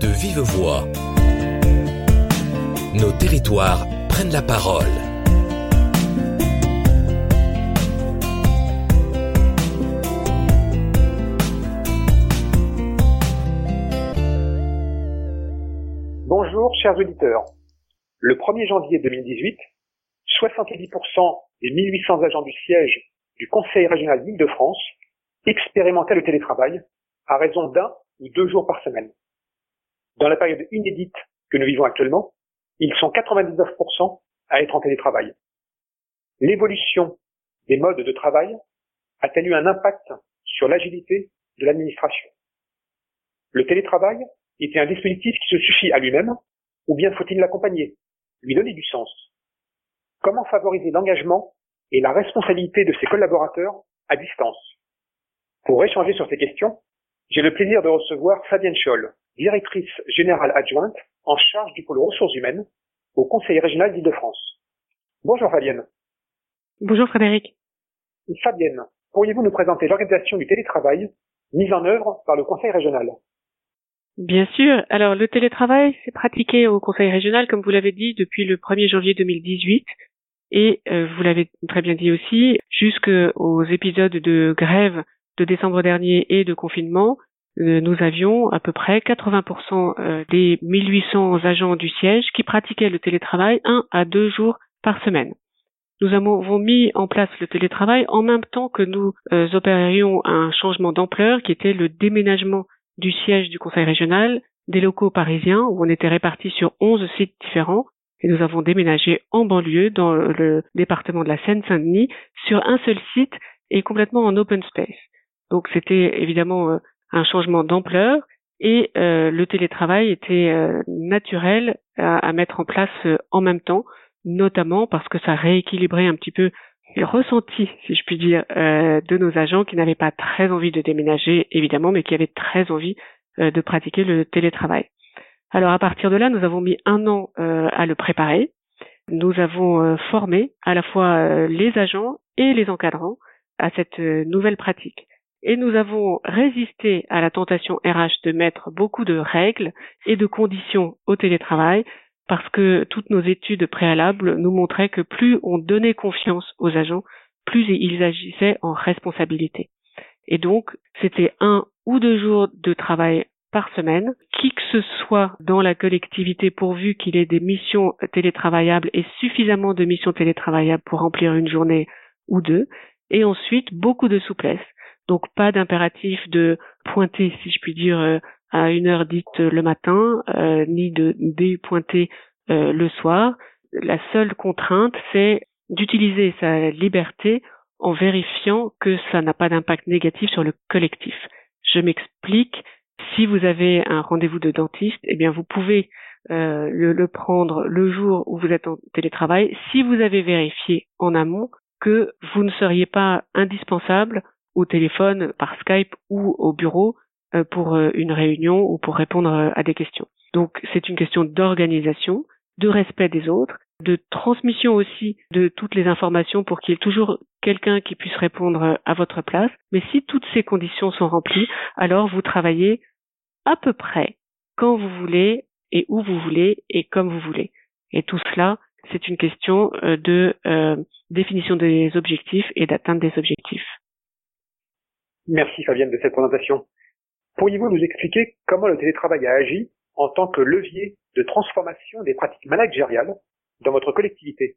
de vive voix. Nos territoires prennent la parole. Bonjour chers auditeurs. Le 1er janvier 2018, 70% des 1800 agents du siège du Conseil régional d'Île-de-France expérimentaient le télétravail à raison d'un ou deux jours par semaine. Dans la période inédite que nous vivons actuellement, ils sont 99% à être en télétravail. L'évolution des modes de travail a-t-elle eu un impact sur l'agilité de l'administration? Le télétravail est un dispositif qui se suffit à lui-même ou bien faut-il l'accompagner, lui donner du sens? Comment favoriser l'engagement et la responsabilité de ses collaborateurs à distance? Pour échanger sur ces questions, j'ai le plaisir de recevoir Fabienne Scholl, directrice générale adjointe en charge du pôle ressources humaines au Conseil régional d'Île-de-France. Bonjour Fabienne. Bonjour Frédéric. Fabienne, pourriez-vous nous présenter l'organisation du télétravail mise en œuvre par le Conseil régional? Bien sûr. Alors le télétravail, c'est pratiqué au Conseil régional, comme vous l'avez dit, depuis le 1er janvier 2018. Et euh, vous l'avez très bien dit aussi, jusqu'aux épisodes de grève de décembre dernier et de confinement, nous avions à peu près 80% euh, des 1800 agents du siège qui pratiquaient le télétravail un à deux jours par semaine. Nous avons mis en place le télétravail en même temps que nous euh, opérions un changement d'ampleur qui était le déménagement du siège du conseil régional des locaux parisiens où on était répartis sur 11 sites différents et nous avons déménagé en banlieue dans le département de la Seine-Saint-Denis sur un seul site et complètement en open space. Donc c'était évidemment euh, un changement d'ampleur et euh, le télétravail était euh, naturel à, mettre en place en même temps, notamment parce que ça rééquilibrait un petit peu le ressenti, si je puis dire, de nos agents qui n'avaient pas très envie de déménager, évidemment, mais qui avaient très envie de pratiquer le télétravail. Alors à partir de là, nous avons mis un an à le préparer. Nous avons formé à la fois les agents et les encadrants à cette nouvelle pratique et nous avons résisté à la tentation RH de mettre beaucoup de règles et de conditions au télétravail parce que toutes nos études préalables nous montraient que plus on donnait confiance aux agents, plus ils agissaient en responsabilité. Et donc, c'était un ou deux jours de travail par semaine, qui que ce soit dans la collectivité pourvu qu'il ait des missions télétravaillables et suffisamment de missions télétravaillables pour remplir une journée ou deux, et ensuite beaucoup de souplesse. Donc pas d'impératif de pointer, si je puis dire, euh, à une heure dite le matin, euh, ni de dépointer euh, le soir. La seule contrainte, c'est d'utiliser sa liberté en vérifiant que ça n'a pas d'impact négatif sur le collectif. Je m'explique. Si vous avez un rendez-vous de dentiste, eh bien vous pouvez le, le, prendre le jour où vous êtes en télétravail si vous avez vérifié en amont que vous ne seriez pas indispensable au téléphone, par Skype ou au bureau euh, pour euh, une réunion ou pour répondre euh, à des questions. Donc c'est une question d'organisation, de respect des autres, de transmission aussi de toutes les informations pour qu'il y ait toujours quelqu'un qui puisse répondre à votre place. Mais si toutes ces conditions sont remplies, alors vous travaillez à peu près quand vous voulez et où vous voulez et comme vous voulez. Et tout cela, c'est une question de définition des objectifs et d'atteinte des objectifs. Merci Fabienne de cette présentation. Pourriez-vous nous expliquer comment le télétravail a agi en tant que levier de transformation des pratiques managériales dans votre collectivité?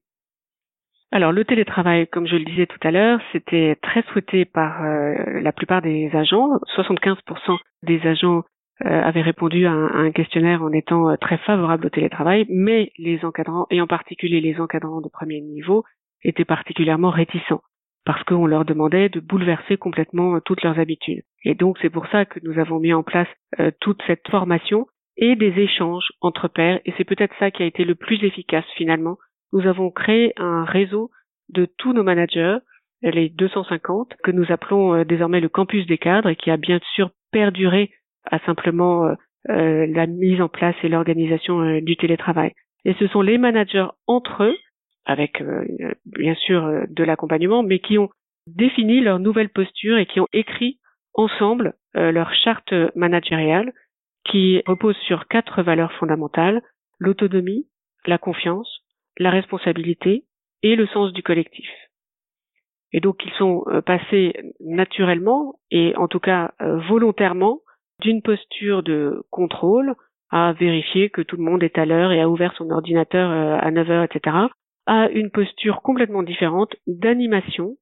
Alors le télétravail, comme je le disais tout à l'heure, c'était très souhaité par euh, la plupart des agents. 75% des agents euh, avaient répondu à un, questionnaire en étant euh, très favorables au télétravail, mais les encadrants, et en particulier les encadrants de premier niveau, étaient particulièrement réticents parce qu'on leur demandait de bouleverser complètement euh, toutes leurs habitudes. Et donc c'est pour ça que nous avons mis en place euh, toute cette formation et des échanges entre pairs, et c'est peut-être ça qui a été le plus efficace finalement. Nous avons créé un réseau de tous nos managers, les 250, que nous appelons euh, désormais le campus des cadres, et qui a bien sûr perduré à simplement la mise en place et l'organisation du télétravail. Et ce sont les managers entre eux avec euh, bien sûr euh, de l'accompagnement, mais qui ont défini leur nouvelle posture et qui ont écrit ensemble euh, leur charte managériale qui repose sur quatre valeurs fondamentales, l'autonomie, la confiance, la responsabilité et le sens du collectif. Et donc ils sont passés naturellement et en tout cas volontairement d'une posture de contrôle à vérifier que tout le monde est à l'heure et a ouvert son ordinateur à 9 heures, etc., à une posture complètement différente d'animation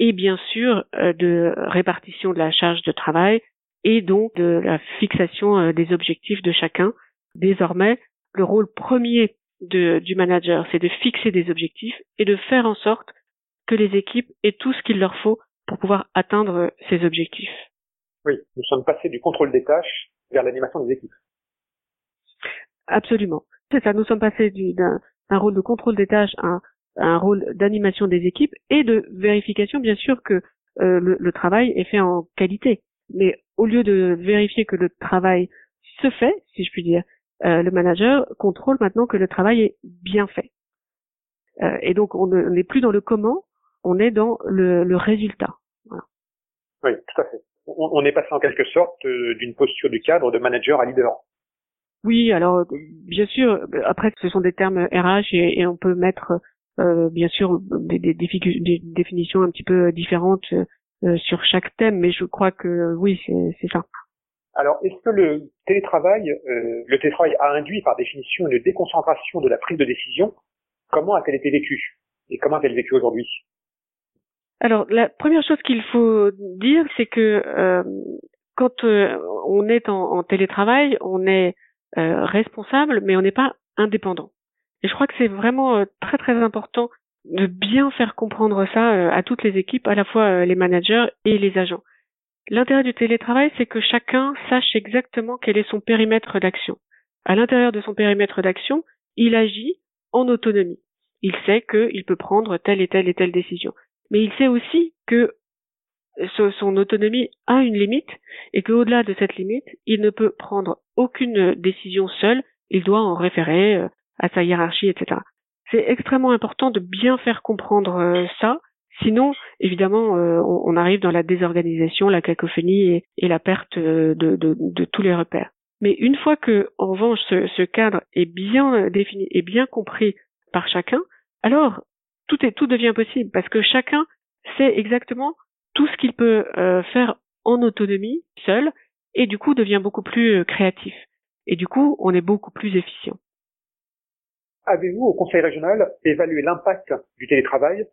et bien sûr de répartition de la charge de travail et donc de la fixation des objectifs de chacun. Désormais, le rôle premier de, du manager, c'est de fixer des objectifs et de faire en sorte que les équipes aient tout ce qu'il leur faut pour pouvoir atteindre ces objectifs. Oui, nous sommes passés du contrôle des tâches vers l'animation des équipes. Absolument. C'est ça, nous sommes passés d'un rôle de contrôle des tâches à un, rôle d'animation des équipes et de vérification, bien sûr, que euh, le, travail est fait en qualité. Mais au lieu de vérifier que le travail se fait, si je puis dire, euh, le manager contrôle maintenant que le travail est bien fait. Euh, et donc on n'est plus dans le comment, on est dans le, le résultat. Voilà. Oui, tout à fait. On, on est passé en quelque sorte euh, d'une posture du cadre de manager à leader. Oui, alors bien sûr, après ce sont des termes RH et, et on peut mettre euh, bien sûr des, des, des, définitions un petit peu différentes euh, sur chaque thème, mais je crois que oui, c'est ça. Alors, est-ce que le télétravail, euh, le télétravail a induit par définition une déconcentration de la prise de décision? Comment a-t-elle été vécue? Et comment a-t-elle vécu aujourd'hui? Alors, la première chose qu'il faut dire, c'est que euh, quand euh, on est en, télétravail, on est euh, responsable, mais on n'est pas indépendant. Et je crois que c'est vraiment très très important de bien faire comprendre ça à toutes les équipes, à la fois les managers et les agents. L'intérêt du télétravail, c'est que chacun sache exactement quel est son périmètre d'action. À l'intérieur de son périmètre d'action, il agit en autonomie. Il sait qu'il peut prendre telle et telle et telle décision mais il sait aussi que son autonomie a une limite et qu'au-delà de cette limite, il ne peut prendre aucune décision seul, il doit en référer euh, à sa hiérarchie, etc. C'est extrêmement important de bien faire comprendre euh, ça, sinon, évidemment, euh, on arrive dans la désorganisation, la cacophonie et, la perte de, tous les repères. Mais une fois que, en revanche, ce, ce cadre est bien défini et bien compris par chacun, alors tout est tout devient possible parce que chacun sait exactement tout ce qu'il peut euh, faire en autonomie seul et du coup devient beaucoup plus euh, créatif et du coup on est beaucoup plus efficient. Avez-vous au Conseil régional évalué l'impact du télétravail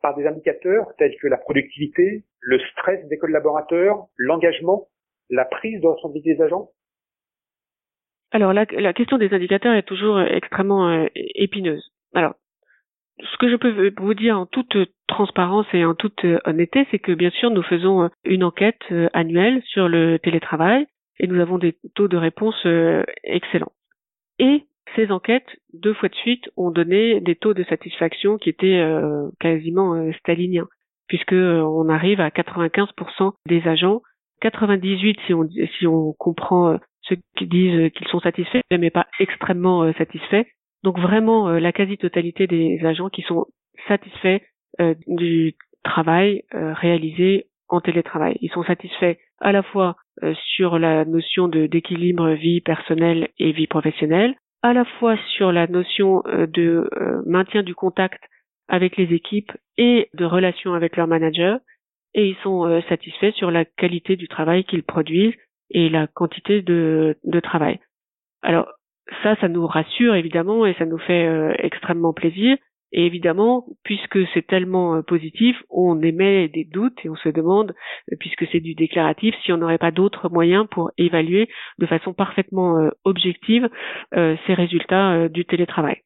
par des indicateurs tels que la productivité, le stress des collaborateurs, l'engagement, la prise de responsabilité des agents? Alors la, la, question des indicateurs est toujours euh, extrêmement épineuse. Alors ce que je peux vous dire en toute transparence et en toute honnêteté, c'est que bien sûr nous faisons euh, une enquête euh, annuelle sur le télétravail et nous avons des taux de réponse euh, excellents. Et ces enquêtes, deux fois de suite, ont donné des taux de satisfaction qui étaient quasiment staliniens, puisque on arrive à 95% des agents, 98 si on si on comprend ceux qui disent qu'ils sont satisfaits, mais pas extrêmement satisfaits, donc vraiment euh, la quasi-totalité des agents qui sont satisfaits euh, du travail euh, réalisé en télétravail. Ils sont satisfaits à la fois sur la notion d'équilibre vie personnelle et vie professionnelle, à la fois sur la notion de maintien du contact avec les équipes et de relation avec leurs managers, et ils sont satisfaits sur la qualité du travail qu'ils produisent et la quantité de, de travail. Alors, ça, ça nous rassure évidemment et ça nous fait euh, extrêmement plaisir. Et évidemment, puisque c'est tellement euh, positif, on émet des doutes et on se demande, euh, puisque c'est du déclaratif, si on n'aurait pas d'autres moyens pour évaluer de façon parfaitement objective ces résultats du télétravail.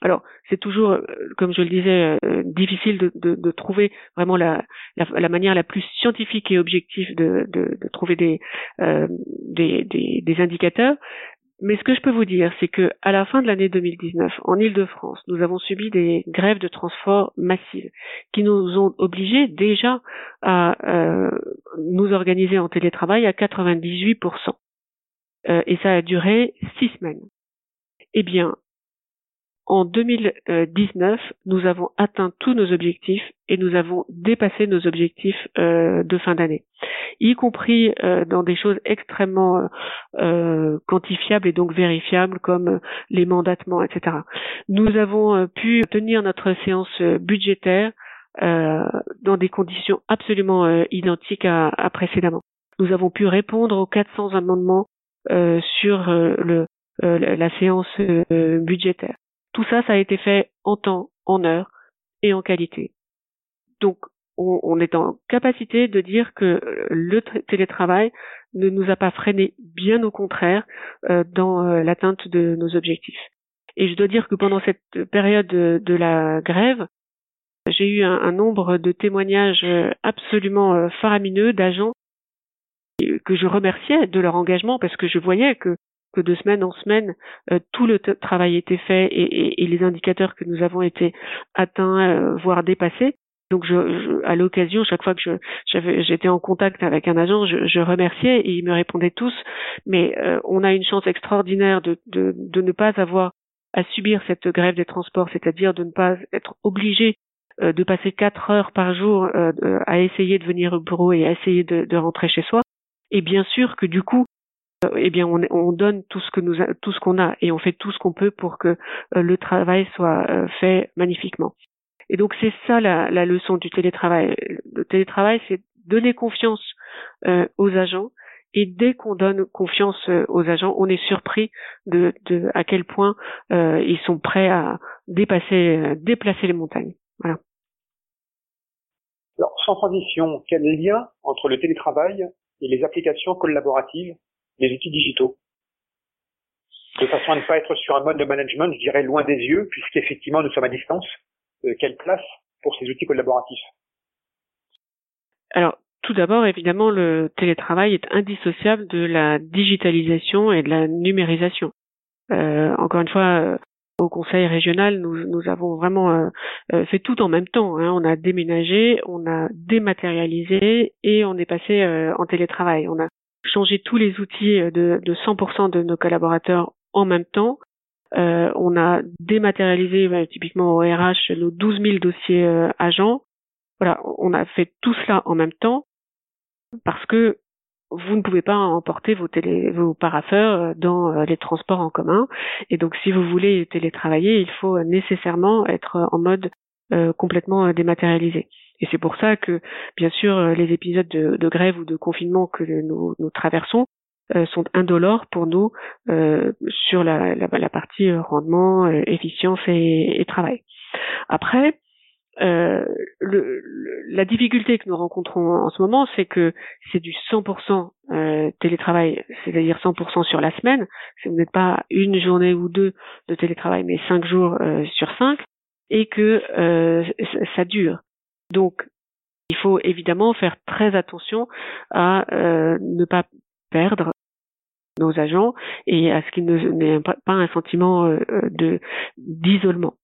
Alors, c'est toujours, comme je le disais, difficile de, de, de trouver vraiment la, la, manière la plus scientifique et objective de, de trouver des, des, des, des, indicateurs. Mais ce que je peux vous dire, c'est que à la fin de l'année 2019, en Île-de-France, nous avons subi des grèves de transport massives qui nous ont obligés déjà à euh, nous organiser en télétravail à 98%. Euh, et ça a duré six semaines. Eh bien, en 2019, nous avons atteint tous nos objectifs et nous avons dépassé nos objectifs euh, de fin d'année, y compris euh, dans des choses extrêmement euh, quantifiables et donc vérifiables comme les mandatements, etc. Nous avons pu tenir notre séance budgétaire dans des conditions absolument identiques à, à, précédemment. Nous avons pu répondre aux 400 amendements sur le, la séance budgétaire. Tout ça, ça a été fait en temps, en heure et en qualité. Donc, on, est en capacité de dire que le télétravail ne nous a pas freiné, bien au contraire, euh, dans euh, l'atteinte de nos objectifs. Et je dois dire que pendant cette période de, la grève, j'ai eu un, nombre de témoignages absolument euh, faramineux d'agents que je remerciais de leur engagement parce que je voyais que que de semaine en semaine, euh, tout le travail était fait et, et, les indicateurs que nous avons été atteints, euh, voire dépassés. Donc, je, à l'occasion, chaque fois que je, j'étais en contact avec un agent, je, je, remerciais et ils me répondaient tous. Mais euh, on a une chance extraordinaire de, de, de, ne pas avoir à subir cette grève des transports, c'est-à-dire de ne pas être obligé de passer quatre heures par jour à essayer de venir au bureau et à essayer de, de rentrer chez soi. Et bien sûr que du coup, euh, eh bien on, on, donne tout ce que nous tout ce qu'on a et on fait tout ce qu'on peut pour que euh, le travail soit euh, fait magnifiquement. Et donc c'est ça la, la, leçon du télétravail. Le télétravail, c'est donner confiance aux agents et dès qu'on donne confiance aux agents, on est surpris de, de à quel point ils sont prêts à dépasser, déplacer les montagnes. Voilà. Alors, sans transition, quel lien entre le télétravail et les applications collaboratives les outils digitaux. De façon à ne pas être sur un mode de management, je dirais, loin des yeux, puisqu'effectivement nous sommes à distance. Euh, quelle place pour ces outils collaboratifs? Alors, tout d'abord, évidemment, le télétravail est indissociable de la digitalisation et de la numérisation. Euh, encore une fois, euh, au conseil régional, nous, nous avons vraiment euh, euh, fait tout en même temps. Hein. On a déménagé, on a dématérialisé et on est passé en télétravail. On a changer tous les outils euh, de, de 100% de nos collaborateurs en même temps. Euh, on a dématérialisé bah, typiquement au RH nos 12 000 dossiers euh, agents. Voilà, on a fait tout cela en même temps parce que vous ne pouvez pas emporter vos, télé, vos parapheurs dans les transports en commun. Et donc, si vous voulez télétravailler, il faut nécessairement être en mode complètement dématérialisé. Et c'est pour ça que, bien sûr, euh, les épisodes de, grève ou de confinement que nous, traversons euh, sont indolores pour nous euh, sur la, partie rendement, efficience et, travail. Après, le, la difficulté que nous rencontrons en ce moment, c'est que c'est du 100% télétravail, c'est-à-dire 100% sur la semaine. Vous n'êtes pas une journée ou deux de télétravail, mais cinq jours sur cinq, et que ça dure. Donc, il faut évidemment faire très attention à euh, ne pas perdre nos agents et à ce qu'il n'ait pas un sentiment euh, de d'isolement.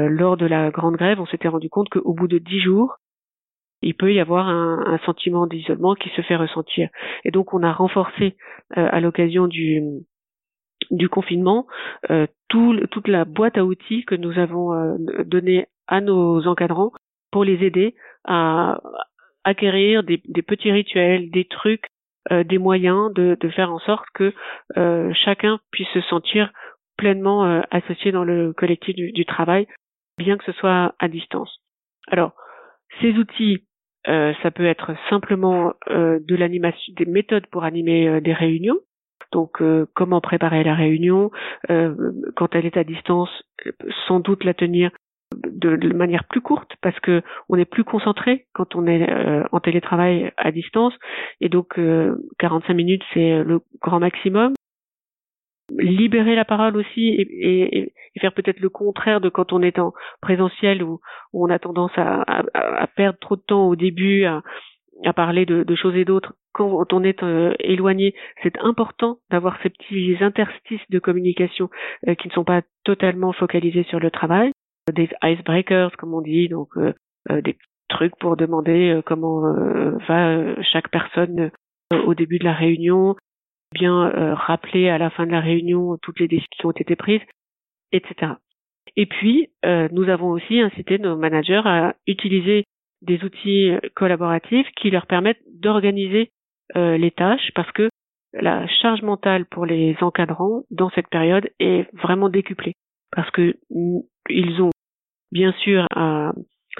Euh, lors de la grande grève, on s'était rendu compte qu'au bout de dix jours, il peut y avoir un, sentiment d'isolement qui se fait ressentir. Et donc, on a renforcé à l'occasion du du confinement toute la boîte à outils que nous avons donnée à nos encadrants pour les aider à acquérir des, petits rituels, des trucs, euh, des moyens de, faire en sorte que euh, chacun puisse se sentir pleinement euh, associé dans le collectif du, travail, bien que ce soit à distance. Alors, ces outils, ça peut être simplement de l'animation, des méthodes pour animer des réunions. Donc, comment préparer la réunion quand elle est à distance, sans doute la tenir de, manière plus courte parce que on est plus concentré quand on est euh, en télétravail à distance. Et donc 45 euh, minutes c'est le grand maximum. Libérer la parole aussi et, faire peut-être le contraire de quand on est en présentiel où, on a tendance à, perdre trop de temps au début à, parler de, choses et d'autres. Quand on est euh, éloigné, c'est important d'avoir ces petits interstices de communication qui ne sont pas totalement focalisés sur le travail des icebreakers, comme on dit, donc euh, euh, des trucs pour demander euh, comment va chaque personne au début de la réunion, bien rappeler à la fin de la réunion toutes les décisions qui ont été prises, etc. Et puis, nous avons aussi incité nos managers à utiliser des outils collaboratifs qui leur permettent d'organiser les tâches parce que la charge mentale pour les encadrants dans cette période est vraiment décuplée parce que ils ont bien sûr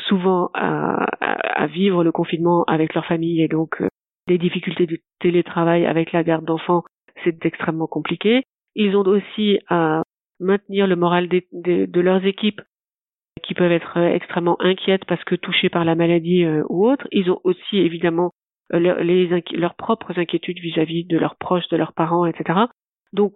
souvent à, à, vivre le confinement avec leur famille et donc les difficultés du télétravail avec la garde d'enfants, c'est extrêmement compliqué. Ils ont aussi à maintenir le moral de leurs équipes qui peuvent être extrêmement inquiètes parce que touchées par la maladie euh, ou autre. Ils ont aussi évidemment euh, leurs propres inquiétudes vis-à-vis de leurs proches, de leurs parents, etc. Donc,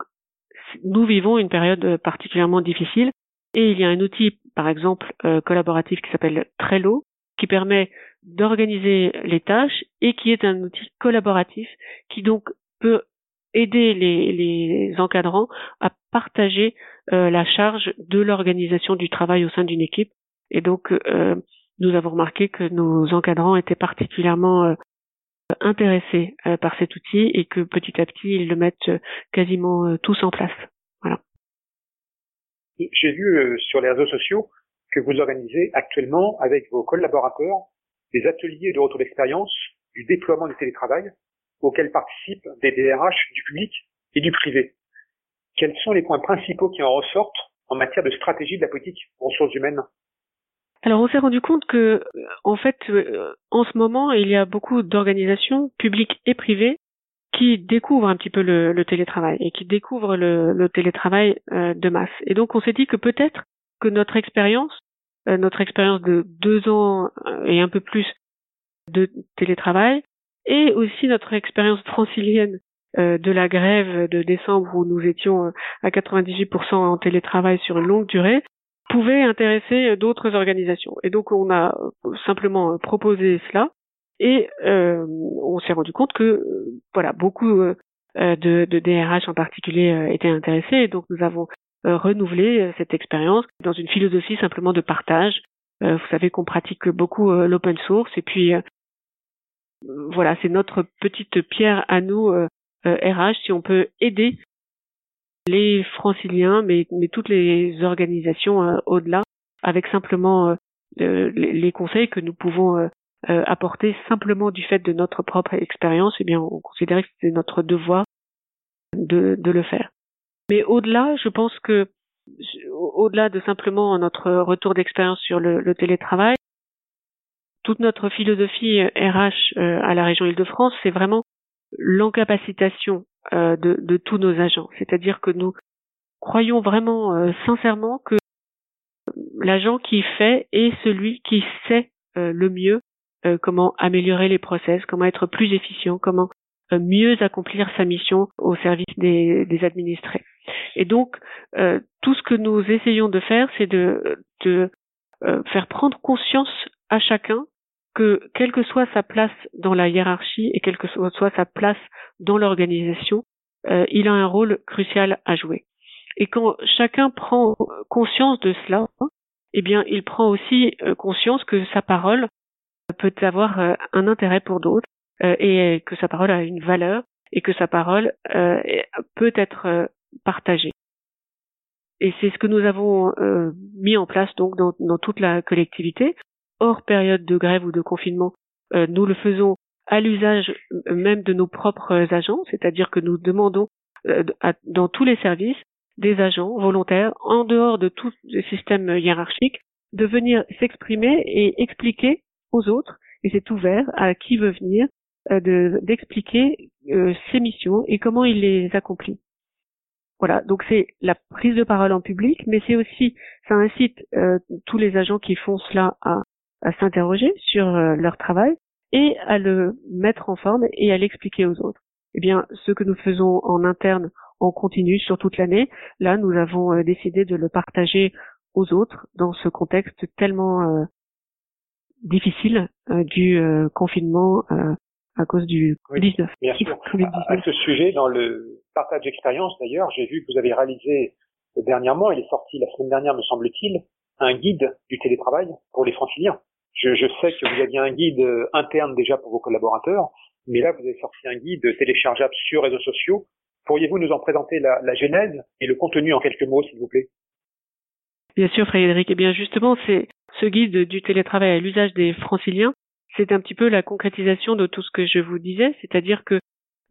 nous vivons une période particulièrement difficile et il y a un outil, par exemple, euh, collaboratif qui s'appelle Trello, qui permet d'organiser les tâches et qui est un outil collaboratif qui donc peut aider les, encadrants à partager euh, la charge de l'organisation du travail au sein d'une équipe. Et donc, euh, nous avons remarqué que nos encadrants étaient particulièrement euh, intéressés par cet outil et que petit à petit, ils le mettent quasiment tous en place. J'ai vu sur les réseaux sociaux que vous organisez actuellement avec vos collaborateurs des ateliers de retour d'expérience du déploiement du télétravail auxquels participent des DRH du public et du privé. Quels sont les points principaux qui en ressortent en matière de stratégie de la politique ressources humaines? Alors on s'est rendu compte que en fait euh, en ce moment il y a beaucoup d'organisations publiques et privées qui découvrent un petit peu le, télétravail et qui découvrent le, télétravail euh, de masse. Et donc on s'est dit que peut-être que notre expérience euh, notre expérience de deux ans euh, et un peu plus de télétravail et aussi notre expérience francilienne euh, de la grève de décembre où nous étions à 98% en télétravail sur une longue durée pouvait intéresser d'autres organisations. Et donc on a simplement proposé cela et on s'est rendu compte que voilà beaucoup de, de, DRH en particulier étaient intéressés et donc nous avons euh, renouveler euh, cette expérience dans une philosophie simplement de partage. Euh, vous savez qu'on pratique beaucoup l'open source et puis voilà, c'est notre petite pierre à nous RH si on peut aider les franciliens, mais toutes les organisations au-delà, avec simplement les, conseils que nous pouvons apporter simplement du fait de notre propre expérience, eh bien, on considérait que c'était notre devoir de, de le faire. Mais au-delà, je pense que au-delà de simplement notre retour d'expérience sur le, télétravail, toute notre philosophie RH euh, à la région Île-de-France, c'est vraiment l'encapacitation euh, de, tous nos agents. C'est-à-dire que nous croyons vraiment euh, sincèrement que l'agent qui fait est celui qui sait le mieux comment améliorer les process, comment être plus efficient, comment mieux accomplir sa mission au service des administrés. Et donc, euh, tout ce que nous essayons de faire, c'est de, de euh, faire prendre conscience à chacun que quelle que soit sa place dans la hiérarchie et quelle que soit sa place dans l'organisation, euh, il a un rôle crucial à jouer. Et quand chacun prend conscience de cela, eh bien, il prend aussi conscience que sa parole peut avoir un intérêt pour d'autres et que sa parole a une valeur et que sa parole peut être partagé. Et c'est ce que nous avons euh, mis en place donc dans, toute la collectivité. Hors période de grève ou de confinement, euh, nous le faisons à l'usage euh, même de nos propres agents, c'est-à-dire que nous demandons dans tous les services des agents volontaires, en dehors de tout système hiérarchique, de venir s'exprimer et expliquer aux autres, et c'est ouvert à qui veut venir, d'expliquer ses missions et comment il les accomplit. Voilà, donc c'est la prise de parole en public, mais c'est aussi, ça incite euh, tous les agents qui font cela à, s'interroger sur euh, leur travail et à le mettre en forme et à l'expliquer aux autres. Eh bien, ce que nous faisons en interne, on continue sur toute l'année. Là, nous avons euh, décidé de le partager aux autres dans ce contexte tellement difficile du confinement à cause du Covid-19. Bien sûr. À, ce sujet, dans le partage d'expérience d'ailleurs, j'ai vu que vous avez réalisé dernièrement, il est sorti la semaine dernière me semble-t-il, un guide du télétravail pour les franciliens. Je, je, sais que vous aviez un guide euh, interne déjà pour vos collaborateurs, mais là vous avez sorti un guide téléchargeable sur réseaux sociaux. Pourriez-vous nous en présenter la, la genèse et le contenu en quelques mots, s'il vous plaît? Bien sûr, Frédéric. Eh bien, justement, c'est ce guide du télétravail à l'usage des franciliens c'est un petit peu la concrétisation de tout ce que je vous disais, c'est-à-dire que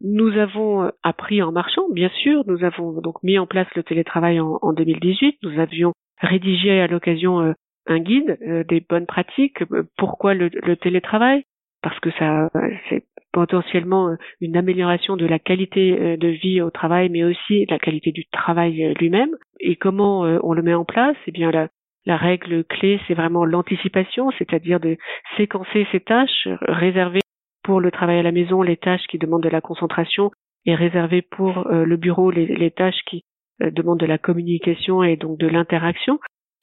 nous avons appris en marchant, bien sûr. Nous avons donc mis en place le télétravail en, en 2018. Nous avions rédigé à l'occasion un guide des bonnes pratiques. Pourquoi le, télétravail Parce que ça, c'est potentiellement euh, une amélioration de la qualité euh, de vie au travail, mais aussi de la qualité du travail euh, lui-même. Et comment on le met en place? Eh bien, la, la règle clé, c'est vraiment l'anticipation, c'est-à-dire de séquencer ces tâches, réserver pour le travail à la maison les tâches qui demandent de la concentration et réserver pour le bureau les, tâches qui demandent de la communication et donc de l'interaction.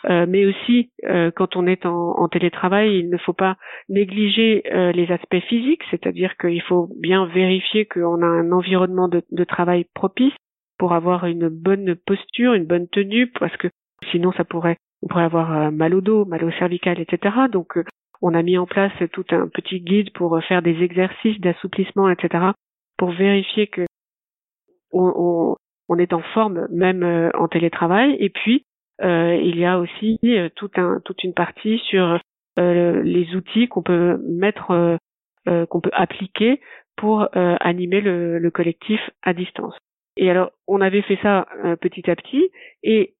Euh, mais aussi euh, quand on est en, télétravail, il ne faut pas négliger euh, les aspects physiques, c'est-à-dire qu'il faut bien vérifier qu'on a un environnement de, travail propice pour avoir une bonne posture, une bonne tenue, parce que sinon ça pourrait, on pourrait avoir mal au dos, mal au cervical, etc. Donc on a mis en place tout un petit guide pour faire des exercices d'assouplissement, etc. pour vérifier que on, est en forme même en télétravail. Et puis euh, il y a aussi euh, toute une partie sur euh, les outils qu'on peut mettre, qu'on peut appliquer pour animer le, le, collectif à distance. Et alors, on avait fait ça petit à petit, et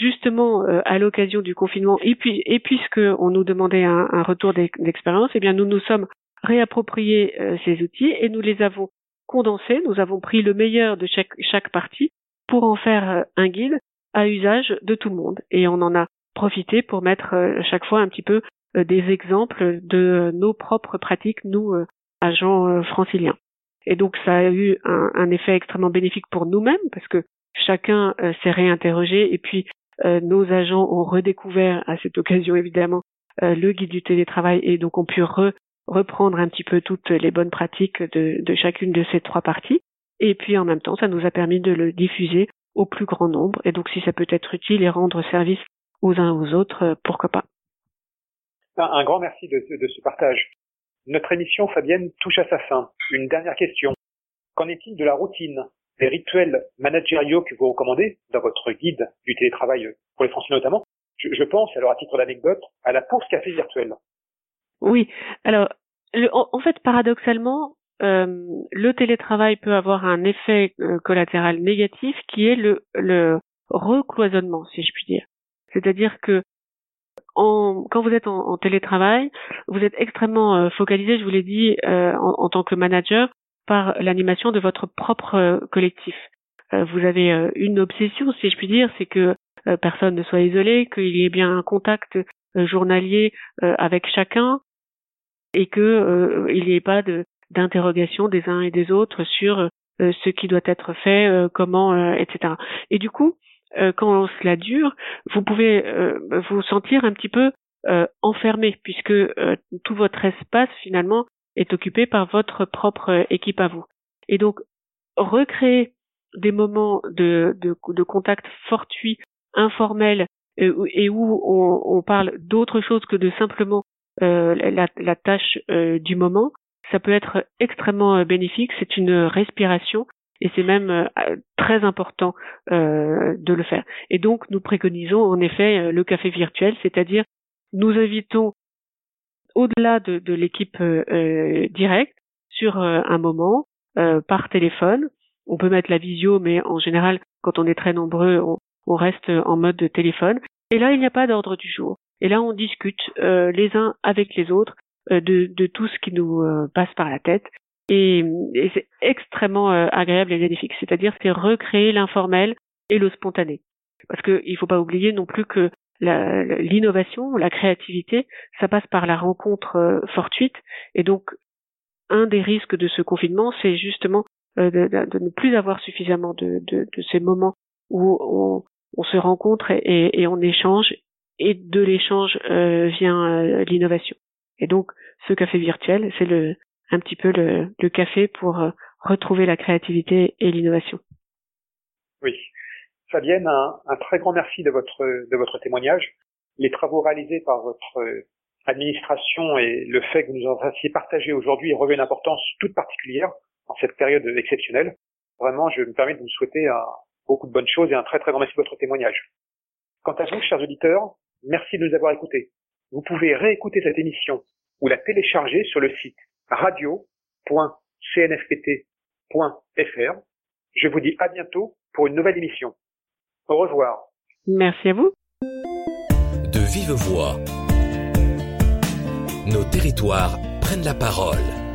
justement à l'occasion du confinement, et puis et puisque on nous demandait un, retour d'expérience, eh bien nous nous sommes réappropriés ces outils et nous les avons condensés. Nous avons pris le meilleur de chaque partie pour en faire un guide à usage de tout le monde. Et on en a profité pour mettre euh, chaque fois un petit peu euh, des exemples de nos propres pratiques, nous, euh, agents franciliens. Et donc ça a eu un, effet extrêmement bénéfique pour nous-mêmes parce que chacun s'est réinterrogé et puis nos agents ont redécouvert à cette occasion évidemment le guide du télétravail et donc ont pu reprendre un petit peu toutes les bonnes pratiques de, chacune de ces trois parties. Et puis en même temps, ça nous a permis de le diffuser au plus grand nombre. Et donc si ça peut être utile et rendre service aux uns aux autres, euh, pourquoi pas. Un grand merci de, ce partage. Notre émission, Fabienne, touche à sa fin. Une dernière question. Qu'en est-il de la routine, des rituels managériaux que vous recommandez dans votre guide du télétravail pour les Français notamment je, pense, alors à titre d'anecdote, à la pause café virtuelle. Oui, alors en, fait, paradoxalement, euh, le télétravail peut avoir un effet euh, collatéral négatif qui est le, le recloisonnement, si je puis dire. C'est-à-dire que quand vous êtes en, télétravail, vous êtes extrêmement euh, focalisé, je vous l'ai dit, en, tant que manager, par l'animation de votre propre collectif. vous avez une obsession, si je puis dire, c'est que personne ne soit isolé, qu'il y ait bien un contact journalier avec chacun et que il n'y ait pas d'interrogation des uns et des autres sur euh, ce qui doit être fait, euh, comment, euh, etc. Et du coup, quand cela dure, vous pouvez vous sentir un petit peu enfermé puisque tout votre espace finalement est occupé par votre propre équipe à vous. Et donc, recréer des moments de, de, de contact fortuit, informel, et où on, on parle d'autre chose que de simplement la, la, tâche du moment, ça peut être extrêmement euh, bénéfique. C'est une respiration et c'est même euh, très important euh, de le faire. Et donc, nous préconisons en effet le café virtuel, c'est-à-dire nous invitons au-delà de, de l'équipe directe sur un moment par téléphone. On peut mettre la visio, mais en général, quand on est très nombreux, on, reste en mode de téléphone. Et là, il n'y a pas d'ordre du jour. Et là, on discute les uns avec les autres euh, de, tout ce qui nous euh, passe par la tête. Et, c'est extrêmement euh, agréable et bénéfique. C'est-à-dire c'est recréer l'informel et le spontané. Parce qu'il ne faut pas oublier non plus que l'innovation, la, créativité, ça passe par la rencontre fortuite. Et donc, un des risques de ce confinement, c'est justement de, de, ne plus avoir suffisamment de, ces moments où on, se rencontre et, on échange, et de l'échange vient l'innovation. Et donc, ce café virtuel, c'est le, un petit peu le, café pour euh, retrouver la créativité et l'innovation. Oui. Fabienne, un, un, très grand merci de votre, de votre témoignage. Les travaux réalisés par votre euh, administration et le fait que vous nous en fassiez partager aujourd'hui revêt une importance toute particulière en cette période exceptionnelle. Vraiment, je me permets de vous souhaiter beaucoup de bonnes choses et un très très grand merci de votre témoignage. Quant à vous, chers auditeurs, merci de nous avoir écoutés. Vous pouvez réécouter cette émission ou la télécharger sur le site radio.cnfpt Je vous dis à bientôt pour une nouvelle émission. Au revoir. Merci à vous. De vive voix. Nos territoires prennent la parole.